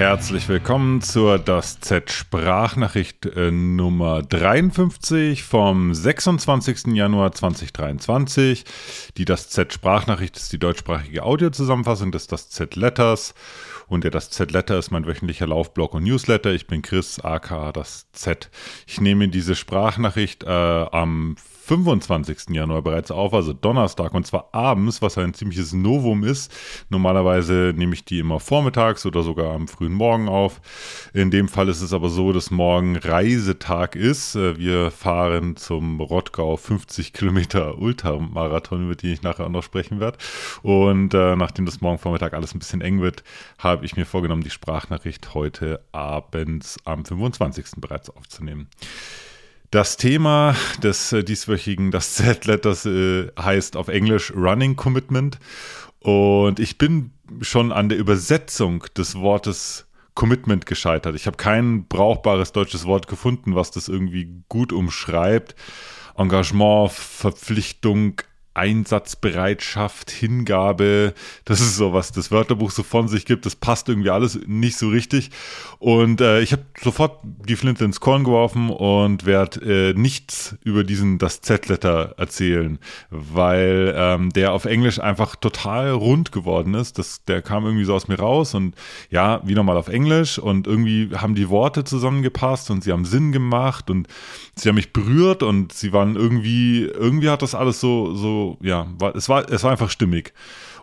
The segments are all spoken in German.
Herzlich willkommen zur Das Z Sprachnachricht äh, Nummer 53 vom 26. Januar 2023. Die Das Z Sprachnachricht ist die deutschsprachige Audiozusammenfassung des Das Z Letters und der Das Z Letter ist mein wöchentlicher Laufblog und Newsletter. Ich bin Chris, aka Das Z. Ich nehme diese Sprachnachricht äh, am 25. Januar bereits auf, also Donnerstag, und zwar abends, was ein ziemliches Novum ist. Normalerweise nehme ich die immer vormittags oder sogar am frühen Morgen auf. In dem Fall ist es aber so, dass morgen Reisetag ist. Äh, wir fahren zum Rottgau 50 Kilometer Ultramarathon, über den ich nachher auch noch sprechen werde. Und äh, nachdem das morgen Vormittag alles ein bisschen eng wird, habe ich mir vorgenommen, die Sprachnachricht heute abends am 25. bereits aufzunehmen. Das Thema des äh, dieswöchigen, das Z-Letters äh, heißt auf Englisch Running Commitment. Und ich bin schon an der Übersetzung des Wortes Commitment gescheitert. Ich habe kein brauchbares deutsches Wort gefunden, was das irgendwie gut umschreibt. Engagement, Verpflichtung, Einsatzbereitschaft, Hingabe, das ist so, was das Wörterbuch so von sich gibt. Das passt irgendwie alles nicht so richtig. Und äh, ich habe sofort die Flinte ins Korn geworfen und werde äh, nichts über diesen das Z-Letter erzählen, weil ähm, der auf Englisch einfach total rund geworden ist. Das, der kam irgendwie so aus mir raus und ja, wie nochmal auf Englisch und irgendwie haben die Worte zusammengepasst und sie haben Sinn gemacht und sie haben mich berührt und sie waren irgendwie, irgendwie hat das alles so, so ja, war, es, war, es war einfach stimmig.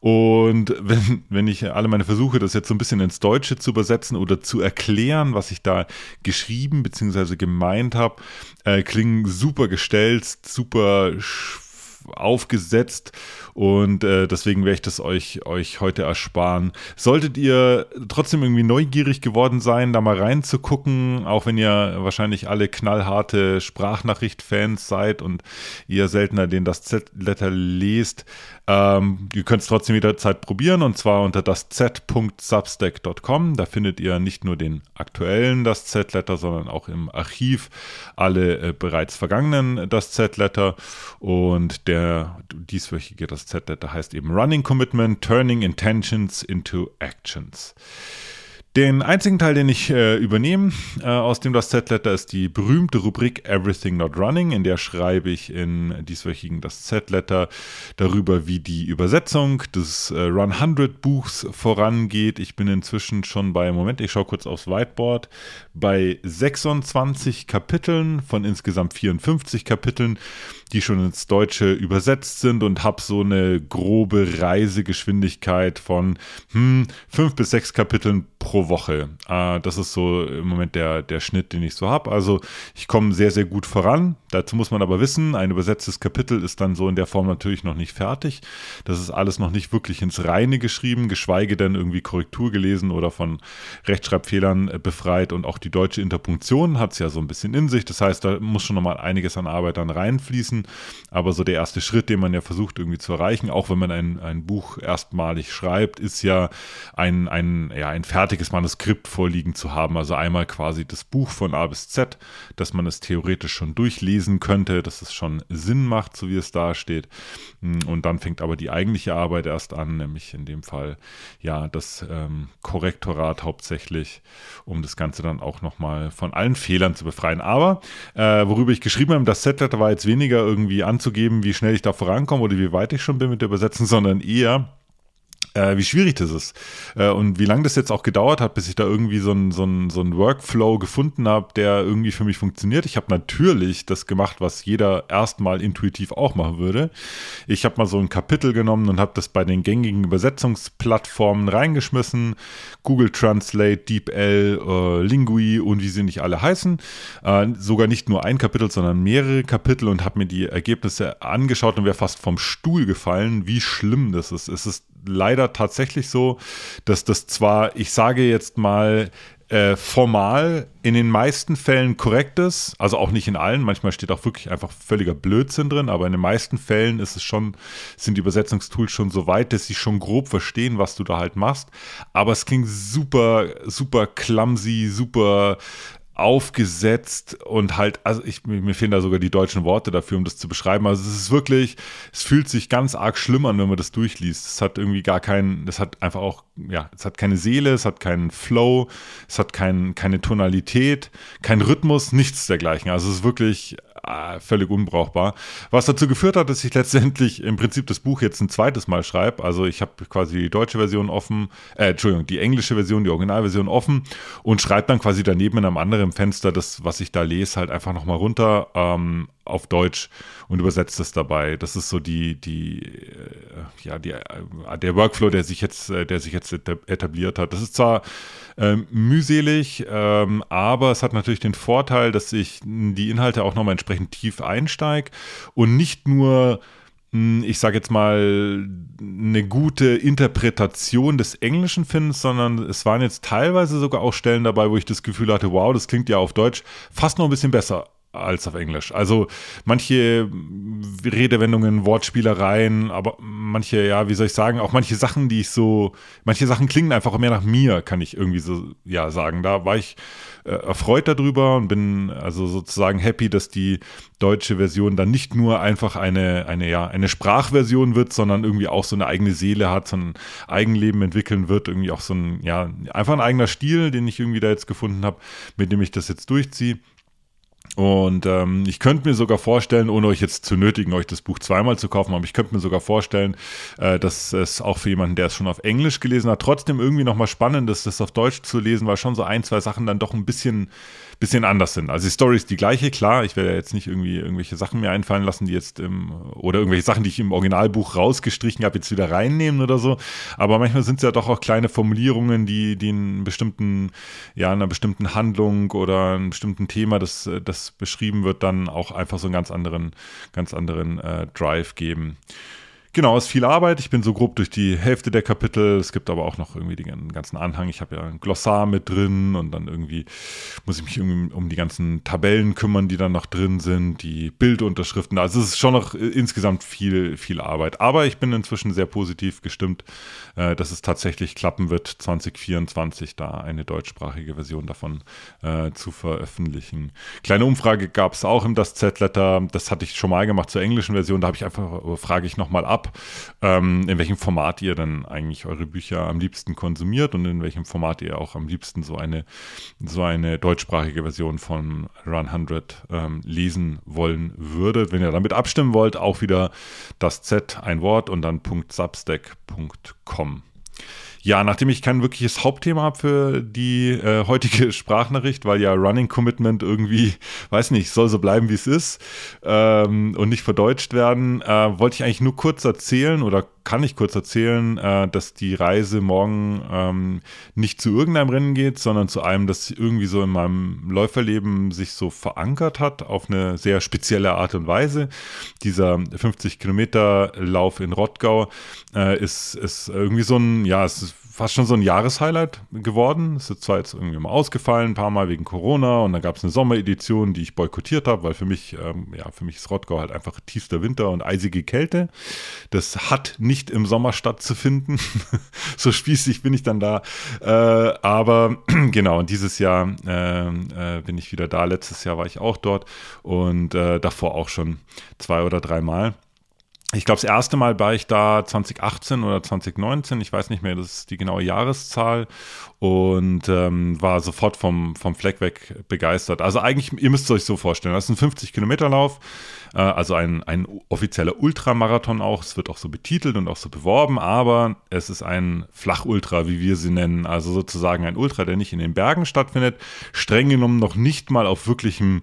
Und wenn, wenn ich alle meine Versuche, das jetzt so ein bisschen ins Deutsche zu übersetzen oder zu erklären, was ich da geschrieben bzw. gemeint habe, äh, klingen super gestellt, super aufgesetzt und äh, deswegen werde ich das euch, euch heute ersparen. Solltet ihr trotzdem irgendwie neugierig geworden sein, da mal reinzugucken, auch wenn ihr wahrscheinlich alle knallharte Sprachnachricht-Fans seid und ihr seltener den das Z-Letter lest, ähm, ihr könnt es trotzdem jederzeit probieren und zwar unter das z.substack.com. Da findet ihr nicht nur den aktuellen das Z-Letter, sondern auch im Archiv alle äh, bereits vergangenen das Z-Letter und der dieswöchige das Z-Letter heißt eben Running Commitment, Turning Intentions into Actions. Den einzigen Teil, den ich äh, übernehme äh, aus dem Das Z-Letter, ist die berühmte Rubrik Everything Not Running, in der schreibe ich in dieswöchigen Das Z-Letter darüber, wie die Übersetzung des äh, Run 100 Buchs vorangeht. Ich bin inzwischen schon bei, Moment, ich schaue kurz aufs Whiteboard, bei 26 Kapiteln von insgesamt 54 Kapiteln die schon ins Deutsche übersetzt sind und habe so eine grobe Reisegeschwindigkeit von hm, bis sechs Kapiteln pro Woche. Äh, das ist so im Moment der, der Schnitt, den ich so habe. Also ich komme sehr, sehr gut voran. Dazu muss man aber wissen, ein übersetztes Kapitel ist dann so in der Form natürlich noch nicht fertig. Das ist alles noch nicht wirklich ins Reine geschrieben, geschweige denn irgendwie Korrektur gelesen oder von Rechtschreibfehlern äh, befreit. Und auch die deutsche Interpunktion hat es ja so ein bisschen in sich. Das heißt, da muss schon nochmal einiges an Arbeit dann reinfließen. Aber so der erste Schritt, den man ja versucht irgendwie zu erreichen, auch wenn man ein, ein Buch erstmalig schreibt, ist ja ein, ein, ja ein fertiges Manuskript vorliegen zu haben. Also einmal quasi das Buch von A bis Z, dass man es theoretisch schon durchlesen könnte, dass es schon Sinn macht, so wie es da steht. Und dann fängt aber die eigentliche Arbeit erst an, nämlich in dem Fall ja das ähm, Korrektorat hauptsächlich, um das Ganze dann auch nochmal von allen Fehlern zu befreien. Aber äh, worüber ich geschrieben habe, das Z-Letter war jetzt weniger irgendwie anzugeben, wie schnell ich da vorankomme oder wie weit ich schon bin mit der Übersetzung, sondern eher äh, wie schwierig das ist äh, und wie lange das jetzt auch gedauert hat, bis ich da irgendwie so einen so so ein Workflow gefunden habe, der irgendwie für mich funktioniert. Ich habe natürlich das gemacht, was jeder erstmal intuitiv auch machen würde. Ich habe mal so ein Kapitel genommen und habe das bei den gängigen Übersetzungsplattformen reingeschmissen. Google Translate, DeepL, äh, Lingui und wie sie nicht alle heißen. Äh, sogar nicht nur ein Kapitel, sondern mehrere Kapitel und habe mir die Ergebnisse angeschaut und wäre fast vom Stuhl gefallen, wie schlimm das ist. Es ist leider tatsächlich so, dass das zwar, ich sage jetzt mal, äh, formal in den meisten Fällen korrekt ist, also auch nicht in allen, manchmal steht auch wirklich einfach völliger Blödsinn drin, aber in den meisten Fällen ist es schon, sind die Übersetzungstools schon so weit, dass sie schon grob verstehen, was du da halt machst. Aber es klingt super, super clumsy, super aufgesetzt und halt, also ich, mir fehlen da sogar die deutschen Worte dafür, um das zu beschreiben. Also es ist wirklich, es fühlt sich ganz arg schlimm an, wenn man das durchliest. Es hat irgendwie gar keinen, das hat einfach auch, ja, es hat keine Seele, es hat keinen Flow, es hat kein, keine Tonalität, keinen Rhythmus, nichts dergleichen. Also es ist wirklich äh, völlig unbrauchbar. Was dazu geführt hat, dass ich letztendlich im Prinzip das Buch jetzt ein zweites Mal schreibe. Also ich habe quasi die deutsche Version offen, äh, Entschuldigung, die englische Version, die Originalversion offen und schreibe dann quasi daneben in einem anderen Fenster das, was ich da lese, halt einfach nochmal runter ähm, auf Deutsch und übersetzt das dabei. Das ist so die, die, äh, ja, die, äh, der Workflow, der sich jetzt, äh, der sich jetzt etabliert hat. Das ist zwar ähm, mühselig, ähm, aber es hat natürlich den Vorteil, dass ich die Inhalte auch nochmal entsprechend tief einsteige und nicht nur ich sage jetzt mal, eine gute Interpretation des Englischen finde, sondern es waren jetzt teilweise sogar auch Stellen dabei, wo ich das Gefühl hatte, wow, das klingt ja auf Deutsch fast noch ein bisschen besser als auf Englisch. Also manche Redewendungen, Wortspielereien, aber manche, ja, wie soll ich sagen, auch manche Sachen, die ich so, manche Sachen klingen einfach mehr nach mir, kann ich irgendwie so, ja, sagen. Da war ich äh, erfreut darüber und bin also sozusagen happy, dass die deutsche Version dann nicht nur einfach eine, eine, ja, eine Sprachversion wird, sondern irgendwie auch so eine eigene Seele hat, so ein Eigenleben entwickeln wird, irgendwie auch so ein, ja, einfach ein eigener Stil, den ich irgendwie da jetzt gefunden habe, mit dem ich das jetzt durchziehe. Und ähm, ich könnte mir sogar vorstellen, ohne euch jetzt zu nötigen, euch das Buch zweimal zu kaufen, aber ich könnte mir sogar vorstellen, äh, dass es auch für jemanden, der es schon auf Englisch gelesen hat, trotzdem irgendwie nochmal spannend ist, das auf Deutsch zu lesen, weil schon so ein, zwei Sachen dann doch ein bisschen bisschen anders sind. Also die Story ist die gleiche, klar. Ich werde jetzt nicht irgendwie irgendwelche Sachen mir einfallen lassen, die jetzt im, oder irgendwelche Sachen, die ich im Originalbuch rausgestrichen habe, jetzt wieder reinnehmen oder so. Aber manchmal sind es ja doch auch kleine Formulierungen, die, die in bestimmten, ja, einer bestimmten Handlung oder einem bestimmten Thema, das, das beschrieben wird, dann auch einfach so einen ganz anderen, ganz anderen äh, Drive geben. Genau, es ist viel Arbeit. Ich bin so grob durch die Hälfte der Kapitel. Es gibt aber auch noch irgendwie den ganzen Anhang. Ich habe ja ein Glossar mit drin und dann irgendwie muss ich mich irgendwie um die ganzen Tabellen kümmern, die dann noch drin sind, die Bildunterschriften. Also es ist schon noch insgesamt viel, viel Arbeit. Aber ich bin inzwischen sehr positiv gestimmt, äh, dass es tatsächlich klappen wird, 2024 da eine deutschsprachige Version davon äh, zu veröffentlichen. Kleine Umfrage gab es auch im Das Z-Letter. Das hatte ich schon mal gemacht zur englischen Version. Da habe ich einfach, frage ich nochmal ab, ab, ähm, in welchem Format ihr dann eigentlich eure Bücher am liebsten konsumiert und in welchem Format ihr auch am liebsten so eine, so eine deutschsprachige Version von Run 100 ähm, lesen wollen würdet. Wenn ihr damit abstimmen wollt, auch wieder das Z, ein Wort und dann .substack.com. Ja, nachdem ich kein wirkliches Hauptthema habe für die äh, heutige Sprachnachricht, weil ja Running Commitment irgendwie, weiß nicht, soll so bleiben, wie es ist ähm, und nicht verdeutscht werden, äh, wollte ich eigentlich nur kurz erzählen oder kann ich kurz erzählen, äh, dass die Reise morgen ähm, nicht zu irgendeinem Rennen geht, sondern zu einem, das irgendwie so in meinem Läuferleben sich so verankert hat, auf eine sehr spezielle Art und Weise. Dieser 50 Kilometer Lauf in Rottgau äh, ist, ist irgendwie so ein, ja, es ist fast schon so ein Jahreshighlight geworden. Es ist zwar jetzt irgendwie mal ausgefallen, ein paar Mal wegen Corona und dann gab es eine Sommeredition, die ich boykottiert habe, weil für mich, ähm, ja, für mich ist Rottgau halt einfach tiefster Winter und eisige Kälte. Das hat nicht im Sommer stattzufinden. so spießig bin ich dann da. Äh, aber genau, und dieses Jahr äh, äh, bin ich wieder da. Letztes Jahr war ich auch dort und äh, davor auch schon zwei oder drei Mal ich glaube, das erste Mal war ich da 2018 oder 2019, ich weiß nicht mehr, das ist die genaue Jahreszahl. Und ähm, war sofort vom, vom Fleck weg begeistert. Also eigentlich, ihr müsst es euch so vorstellen, das ist ein 50-Kilometer-Lauf, äh, also ein, ein offizieller Ultramarathon auch, es wird auch so betitelt und auch so beworben, aber es ist ein Flachultra, wie wir sie nennen, also sozusagen ein Ultra, der nicht in den Bergen stattfindet, streng genommen noch nicht mal auf wirklichem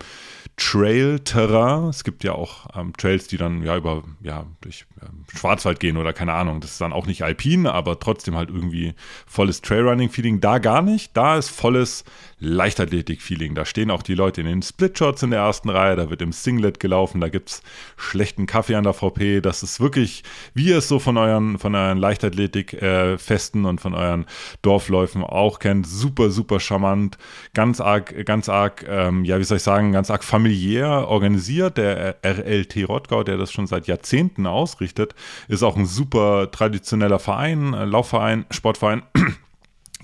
Trail-Terrain. Es gibt ja auch ähm, Trails, die dann ja über, ja, durch ähm, Schwarzwald gehen oder keine Ahnung. Das ist dann auch nicht alpin, aber trotzdem halt irgendwie volles Trailrunning-Feeling. Da gar nicht. Da ist volles Leichtathletik-Feeling. Da stehen auch die Leute in den Splitshots in der ersten Reihe. Da wird im Singlet gelaufen. Da gibt es schlechten Kaffee an der VP. Das ist wirklich, wie ihr es so von euren, von euren Leichtathletik-Festen und von euren Dorfläufen auch kennt. Super, super charmant. Ganz arg, ganz arg, ähm, ja, wie soll ich sagen, ganz arg familiär organisiert. Der RLT Rottgau, der das schon seit Jahrzehnten ausrichtet, ist auch ein super traditioneller Verein, äh, Laufverein, Sportverein.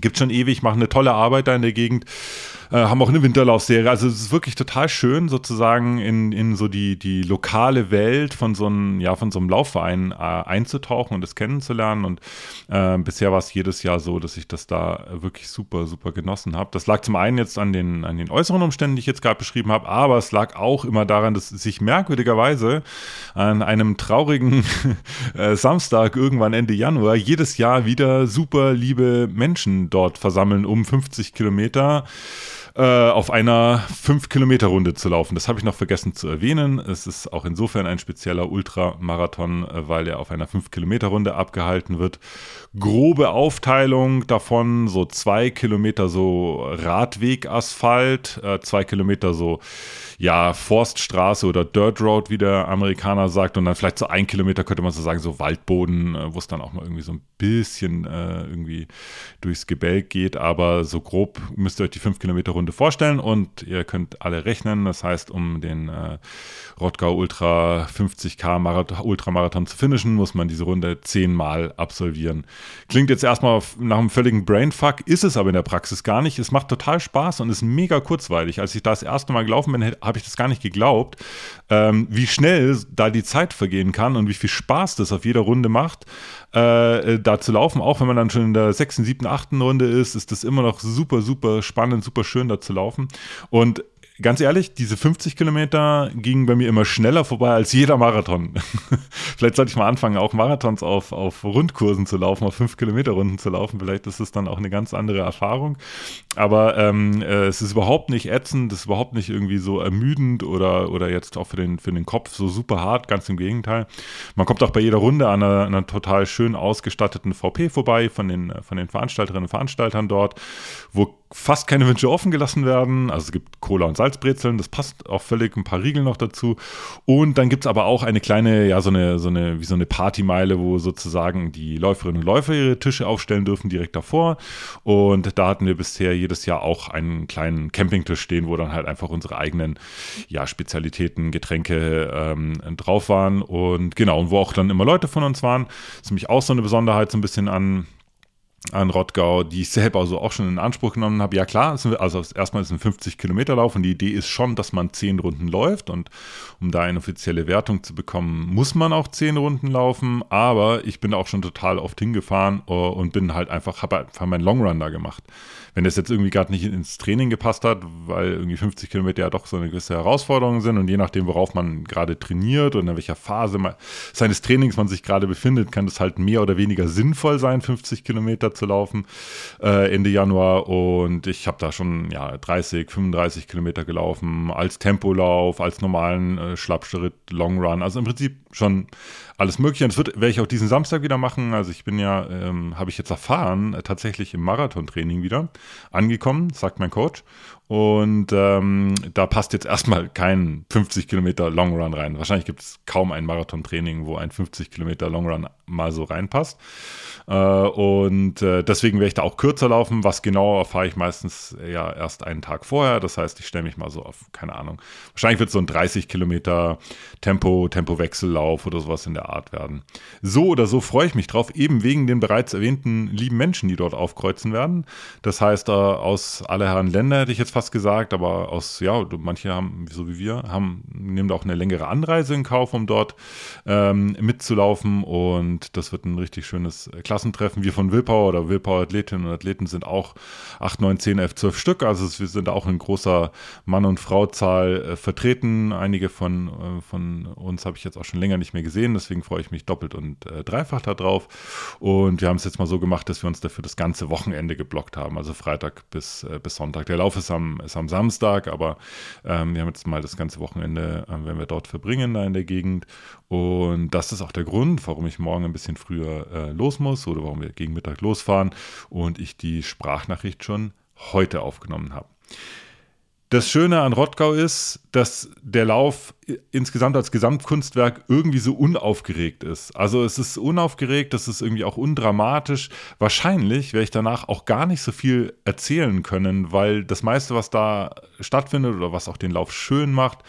Gibt schon ewig, machen eine tolle Arbeit da in der Gegend. Äh, haben auch eine Winterlaufserie. Also es ist wirklich total schön, sozusagen in, in so die, die lokale Welt von so einem, ja, von so einem Laufverein äh, einzutauchen und das kennenzulernen. Und äh, bisher war es jedes Jahr so, dass ich das da wirklich super, super genossen habe. Das lag zum einen jetzt an den, an den äußeren Umständen, die ich jetzt gerade beschrieben habe, aber es lag auch immer daran, dass sich merkwürdigerweise an einem traurigen äh, Samstag irgendwann Ende Januar jedes Jahr wieder super liebe Menschen dort versammeln um 50 Kilometer äh, auf einer 5-Kilometer-Runde zu laufen. Das habe ich noch vergessen zu erwähnen. Es ist auch insofern ein spezieller Ultramarathon, äh, weil er auf einer 5-Kilometer-Runde abgehalten wird. Grobe Aufteilung davon, so zwei Kilometer so Radwegasphalt, äh, zwei Kilometer so ja, Forststraße oder Dirt Road, wie der Amerikaner sagt, und dann vielleicht so ein Kilometer könnte man so sagen, so Waldboden, äh, wo es dann auch mal irgendwie so ein bisschen äh, irgendwie durchs Gebälk geht, aber so grob müsst ihr euch die 5 Kilometer Runde vorstellen und ihr könnt alle rechnen, das heißt, um den äh, Rottgau Ultra 50k Marathon, Ultramarathon zu finishen, muss man diese Runde zehnmal absolvieren. Klingt jetzt erstmal nach einem völligen Brainfuck, ist es aber in der Praxis gar nicht. Es macht total Spaß und ist mega kurzweilig. Als ich da das erste Mal gelaufen bin, habe ich das gar nicht geglaubt, ähm, wie schnell da die Zeit vergehen kann und wie viel Spaß das auf jeder Runde macht, äh, da zu laufen. Auch wenn man dann schon in der sechsten, siebten, achten Runde ist, ist das immer noch super, super spannend, super schön da zu laufen. Und ganz ehrlich, diese 50 Kilometer gingen bei mir immer schneller vorbei als jeder Marathon. Vielleicht sollte ich mal anfangen, auch Marathons auf, auf Rundkursen zu laufen, auf 5 Kilometer Runden zu laufen. Vielleicht ist es dann auch eine ganz andere Erfahrung. Aber ähm, äh, es ist überhaupt nicht ätzend, es ist überhaupt nicht irgendwie so ermüdend oder, oder jetzt auch für den, für den Kopf so super hart, ganz im Gegenteil. Man kommt auch bei jeder Runde an einer, einer total schön ausgestatteten VP vorbei von den, von den Veranstalterinnen und Veranstaltern dort, wo fast keine Wünsche offen gelassen werden. Also es gibt Cola und Salzbrezeln, das passt auch völlig, ein paar Riegel noch dazu. Und dann gibt es aber auch eine kleine, ja, so eine, so eine, wie so eine Partymeile, wo sozusagen die Läuferinnen und Läufer ihre Tische aufstellen dürfen, direkt davor. Und da hatten wir bisher jedes Jahr auch einen kleinen Campingtisch stehen, wo dann halt einfach unsere eigenen, ja, Spezialitäten, Getränke ähm, drauf waren. Und genau, und wo auch dann immer Leute von uns waren. Das ist nämlich auch so eine Besonderheit, so ein bisschen an an Rottgau, die ich selber also auch schon in Anspruch genommen habe. Ja klar, also erstmal ist es ein 50 Kilometer Lauf und die Idee ist schon, dass man 10 Runden läuft und um da eine offizielle Wertung zu bekommen, muss man auch 10 Runden laufen, aber ich bin auch schon total oft hingefahren äh, und bin halt einfach, habe einfach meinen Longrun da gemacht wenn das jetzt irgendwie gerade nicht ins Training gepasst hat, weil irgendwie 50 Kilometer ja doch so eine gewisse Herausforderung sind und je nachdem, worauf man gerade trainiert und in welcher Phase man, seines Trainings man sich gerade befindet, kann es halt mehr oder weniger sinnvoll sein, 50 Kilometer zu laufen äh, Ende Januar. Und ich habe da schon ja 30, 35 Kilometer gelaufen als Tempolauf, als normalen äh, Schlappschritt, Long Run, also im Prinzip schon alles Mögliche. Und das werde ich auch diesen Samstag wieder machen. Also ich bin ja, ähm, habe ich jetzt erfahren, äh, tatsächlich im Marathontraining wieder angekommen, sagt mein Coach. Und ähm, da passt jetzt erstmal kein 50 Kilometer Long Run rein. Wahrscheinlich gibt es kaum ein Marathontraining, wo ein 50 Kilometer Long Run mal so reinpasst. Äh, und äh, deswegen werde ich da auch kürzer laufen. Was genau erfahre ich meistens ja erst einen Tag vorher. Das heißt, ich stelle mich mal so auf, keine Ahnung. Wahrscheinlich wird es so ein 30 Kilometer Tempo, Tempowechsellauf oder sowas in der Art werden. So oder so freue ich mich drauf, eben wegen den bereits erwähnten lieben Menschen, die dort aufkreuzen werden. Das heißt, äh, aus aller Herren Länder hätte ich jetzt fast gesagt, aber aus, ja, manche haben, so wie wir, haben, nehmen auch eine längere Anreise in Kauf, um dort ähm, mitzulaufen und das wird ein richtig schönes Klassentreffen. Wir von Willpower oder Willpower Athletinnen und Athleten sind auch 8, 9, 10, 11, 12 Stück, also wir sind auch in großer Mann- und Frauzahl äh, vertreten. Einige von, äh, von uns habe ich jetzt auch schon länger nicht mehr gesehen, deswegen freue ich mich doppelt und äh, dreifach darauf und wir haben es jetzt mal so gemacht, dass wir uns dafür das ganze Wochenende geblockt haben, also Freitag bis, äh, bis Sonntag. Der Lauf ist am ist am Samstag, aber ähm, wir haben jetzt mal das ganze Wochenende, äh, wenn wir dort verbringen, da in der Gegend. Und das ist auch der Grund, warum ich morgen ein bisschen früher äh, los muss oder warum wir gegen Mittag losfahren und ich die Sprachnachricht schon heute aufgenommen habe. Das Schöne an Rottgau ist, dass der Lauf insgesamt als Gesamtkunstwerk irgendwie so unaufgeregt ist. Also es ist unaufgeregt, es ist irgendwie auch undramatisch. Wahrscheinlich werde ich danach auch gar nicht so viel erzählen können, weil das meiste, was da stattfindet oder was auch den Lauf schön macht,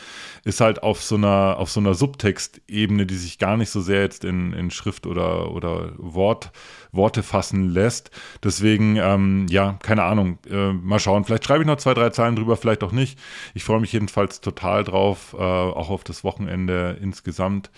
ist halt auf so einer, auf so einer Subtextebene, die sich gar nicht so sehr jetzt in, in Schrift oder, oder Wort, Worte fassen lässt. Deswegen, ähm, ja, keine Ahnung. Äh, mal schauen. Vielleicht schreibe ich noch zwei, drei Zeilen drüber, vielleicht auch nicht. Ich freue mich jedenfalls total drauf, äh, auch auf das Wochenende insgesamt.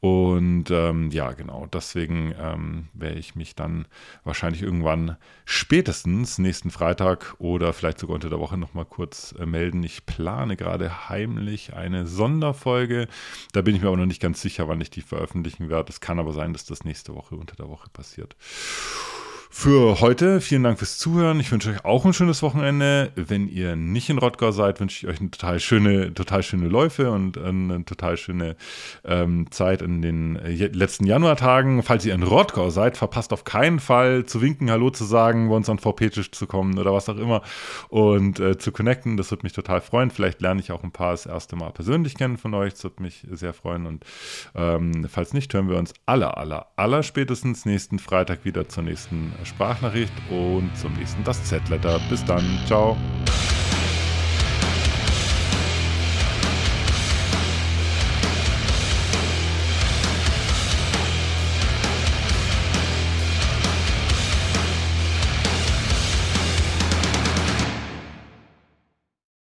Und ähm, ja, genau, deswegen ähm, werde ich mich dann wahrscheinlich irgendwann spätestens nächsten Freitag oder vielleicht sogar unter der Woche nochmal kurz äh, melden. Ich plane gerade heimlich eine Sonderfolge. Da bin ich mir aber noch nicht ganz sicher, wann ich die veröffentlichen werde. Es kann aber sein, dass das nächste Woche unter der Woche passiert für heute. Vielen Dank fürs Zuhören. Ich wünsche euch auch ein schönes Wochenende. Wenn ihr nicht in Rottgau seid, wünsche ich euch eine total schöne, total schöne Läufe und eine total schöne ähm, Zeit in den äh, letzten Januartagen. Falls ihr in Rottgau seid, verpasst auf keinen Fall zu winken, Hallo zu sagen, bei uns an VP-Tisch zu kommen oder was auch immer und äh, zu connecten. Das würde mich total freuen. Vielleicht lerne ich auch ein paar das erste Mal persönlich kennen von euch. Das würde mich sehr freuen. Und ähm, falls nicht, hören wir uns aller, aller, aller spätestens nächsten Freitag wieder zur nächsten Sprachnachricht und zum nächsten Das Z-Letter. Bis dann. Ciao.